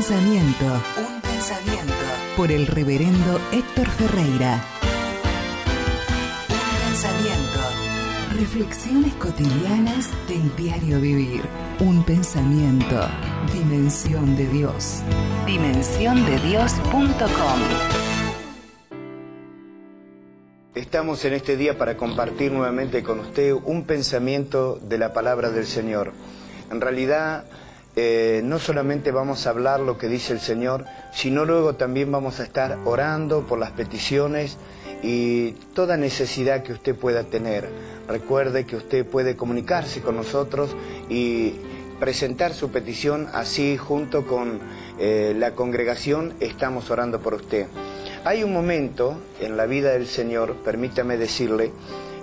pensamiento. Un pensamiento. Por el reverendo Héctor Ferreira. Un pensamiento. Reflexiones cotidianas del diario vivir. Un pensamiento. Dimensión de Dios. Dimensiondedios.com. Estamos en este día para compartir nuevamente con usted un pensamiento de la palabra del Señor. En realidad, eh, no solamente vamos a hablar lo que dice el Señor, sino luego también vamos a estar orando por las peticiones y toda necesidad que usted pueda tener. Recuerde que usted puede comunicarse con nosotros y presentar su petición así junto con eh, la congregación estamos orando por usted. Hay un momento en la vida del Señor, permítame decirle,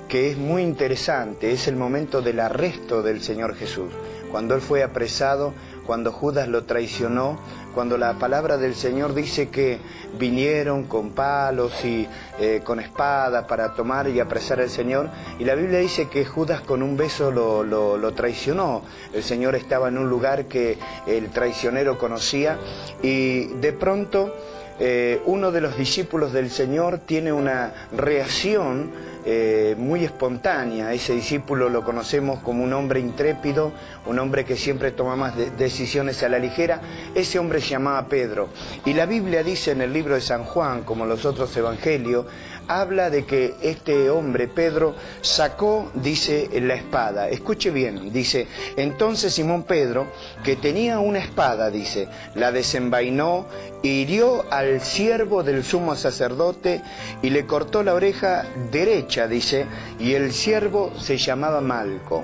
que es muy interesante, es el momento del arresto del Señor Jesús cuando él fue apresado, cuando Judas lo traicionó, cuando la palabra del Señor dice que vinieron con palos y eh, con espada para tomar y apresar al Señor, y la Biblia dice que Judas con un beso lo, traicionó. El Señor estaba en un lugar que el traicionero conocía y de pronto eh, uno de los discípulos del Señor tiene una reacción eh, muy espontánea. Ese discípulo lo conocemos como un hombre intrépido, un hombre que siempre toma más decisiones a la ligera. Ese hombre se llamaba Pedro. Y la Biblia dice en el libro de San Juan, como los otros evangelios, habla de que este hombre, Pedro, sacó, dice, la espada. Escuche bien, dice, entonces Simón Pedro, que tenía una espada, dice, la desenvainó, hirió al siervo del sumo sacerdote y le cortó la oreja derecha, dice, y el siervo se llamaba Malco.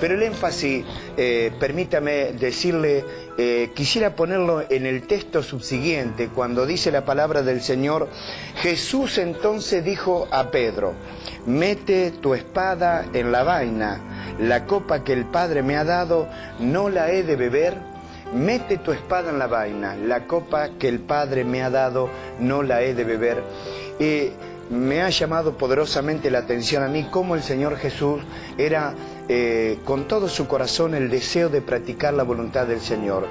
Pero el énfasis, eh, permítame decirle, eh, quisiera ponerlo en el texto subsiguiente, cuando dice la palabra del Señor, Jesús entonces dijo a Pedro, mete tu espada en la vaina, la copa que el Padre me ha dado, no la he de beber, mete tu espada en la vaina, la copa que el Padre me ha dado, no la he de beber. Y me ha llamado poderosamente la atención a mí cómo el Señor Jesús era eh, con todo su corazón el deseo de practicar la voluntad del Señor.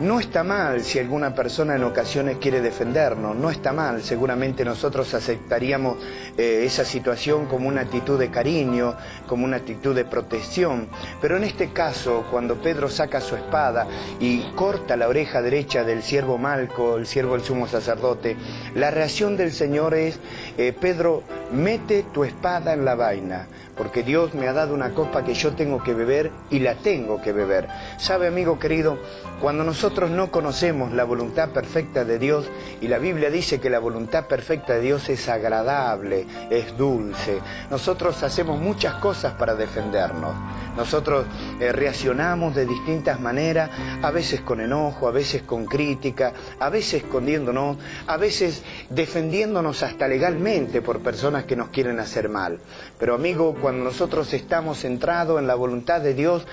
No está mal si alguna persona en ocasiones quiere defendernos, no está mal, seguramente nosotros aceptaríamos eh, esa situación como una actitud de cariño, como una actitud de protección, pero en este caso, cuando Pedro saca su espada y corta la oreja derecha del siervo Malco, el siervo del sumo sacerdote, la reacción del Señor es, eh, Pedro, mete tu espada en la vaina, porque Dios me ha dado una copa que yo tengo que beber y la tengo que beber. ¿Sabe, amigo querido? Cuando nosotros no conocemos la voluntad perfecta de Dios, y la Biblia dice que la voluntad perfecta de Dios es agradable, es dulce, nosotros hacemos muchas cosas para defendernos. Nosotros eh, reaccionamos de distintas maneras, a veces con enojo, a veces con crítica, a veces escondiéndonos, a veces defendiéndonos hasta legalmente por personas que nos quieren hacer mal. Pero amigo, cuando nosotros estamos centrados en la voluntad de Dios,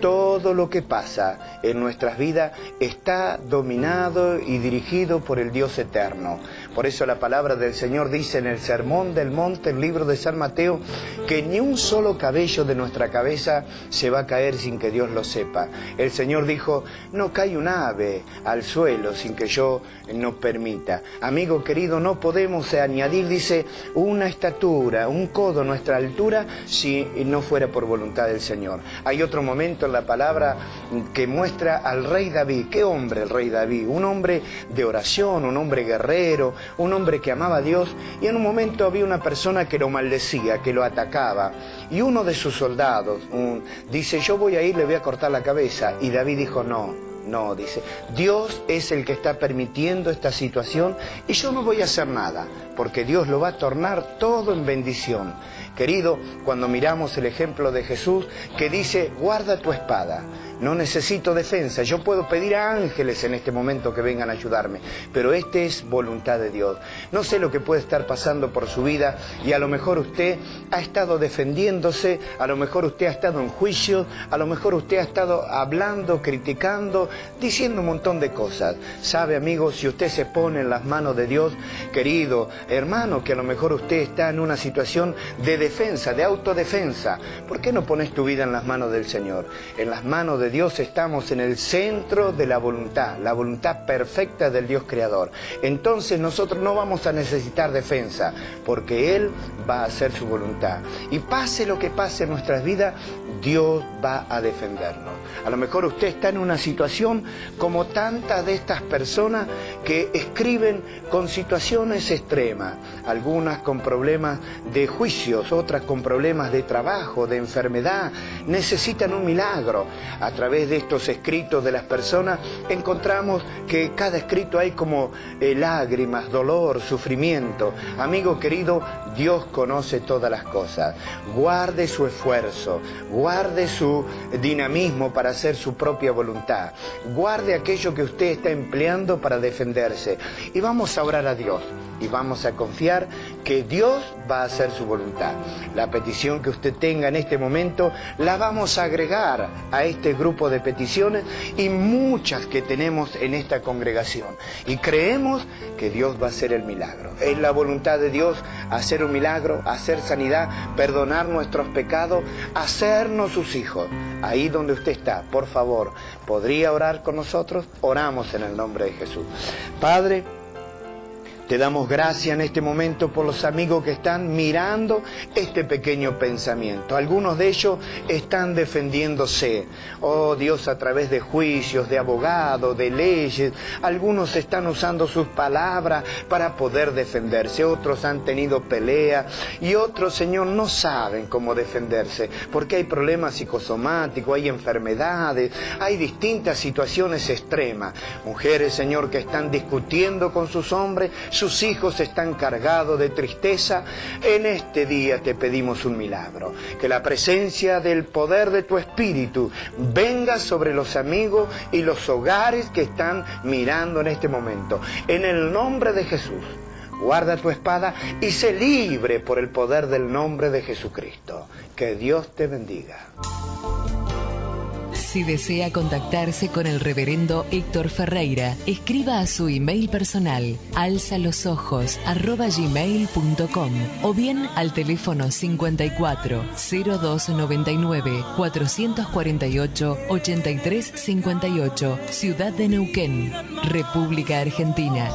todo lo que pasa en nuestras vidas está dominado y dirigido por el Dios eterno. Por eso la palabra del Señor dice en el Sermón del Monte, el libro de San Mateo, que ni un solo cabello de nuestra cabeza se va a caer sin que Dios lo sepa. El Señor dijo, no cae un ave al suelo sin que yo no permita. Amigo querido, no podemos añadir, dice, una estatura, un codo nuestra altura si no fuera por voluntad del Señor. Hay otro momento en la palabra que muestra al rey David. ¿Qué hombre el rey David? Un hombre de oración, un hombre guerrero, un hombre que amaba a Dios. Y en un momento había una persona que lo maldecía, que lo atacaba. Y uno de sus soldados dice, yo voy a ir, le voy a cortar la cabeza. Y David dijo, no, no, dice, Dios es el que está permitiendo esta situación y yo no voy a hacer nada, porque Dios lo va a tornar todo en bendición. Querido, cuando miramos el ejemplo de Jesús que dice, guarda tu espada, no necesito defensa, yo puedo pedir a ángeles en este momento que vengan a ayudarme, pero este es voluntad de Dios. No sé lo que puede estar pasando por su vida y a lo mejor usted ha estado defendiéndose, a lo mejor usted ha estado en juicio, a lo mejor usted ha estado hablando, criticando, diciendo un montón de cosas. Sabe, amigo, si usted se pone en las manos de Dios, querido hermano, que a lo mejor usted está en una situación de defensa, de autodefensa, ¿por qué no pones tu vida en las manos del Señor? En las manos de Dios estamos en el centro de la voluntad, la voluntad perfecta del Dios creador. Entonces nosotros no vamos a necesitar defensa, porque Él va a hacer su voluntad. Y pase lo que pase en nuestras vidas, Dios va a defendernos. A lo mejor usted está en una situación como tantas de estas personas que escriben con situaciones extremas, algunas con problemas de juicios, otras con problemas de trabajo, de enfermedad, necesitan un milagro. A través de estos escritos de las personas encontramos que cada escrito hay como eh, lágrimas, dolor, sufrimiento. Amigo querido, Dios conoce todas las cosas. Guarde su esfuerzo, guarde su dinamismo para hacer su propia voluntad. Guarde aquello que usted está empleando para defenderse. Y vamos a orar a Dios y vamos a confiar que Dios va a hacer su voluntad. La petición que usted tenga en este momento la vamos a agregar a este grupo de peticiones y muchas que tenemos en esta congregación. Y creemos que Dios va a hacer el milagro. Es la voluntad de Dios hacer un milagro, hacer sanidad, perdonar nuestros pecados, hacernos sus hijos. Ahí donde usted está, por favor, ¿podría orar con nosotros? Oramos en el nombre de Jesús. Padre, te damos gracias en este momento por los amigos que están mirando este pequeño pensamiento. Algunos de ellos están defendiéndose. Oh Dios, a través de juicios, de abogados, de leyes. Algunos están usando sus palabras para poder defenderse. Otros han tenido pelea y otros, Señor, no saben cómo defenderse porque hay problemas psicosomáticos, hay enfermedades, hay distintas situaciones extremas. Mujeres, Señor, que están discutiendo con sus hombres sus hijos están cargados de tristeza, en este día te pedimos un milagro. Que la presencia del poder de tu Espíritu venga sobre los amigos y los hogares que están mirando en este momento. En el nombre de Jesús. Guarda tu espada y sé libre por el poder del nombre de Jesucristo. Que Dios te bendiga. Si desea contactarse con el reverendo Héctor Ferreira, escriba a su email personal alzalosojos.gmail.com o bien al teléfono 54 0299 448 8358, Ciudad de Neuquén, República Argentina.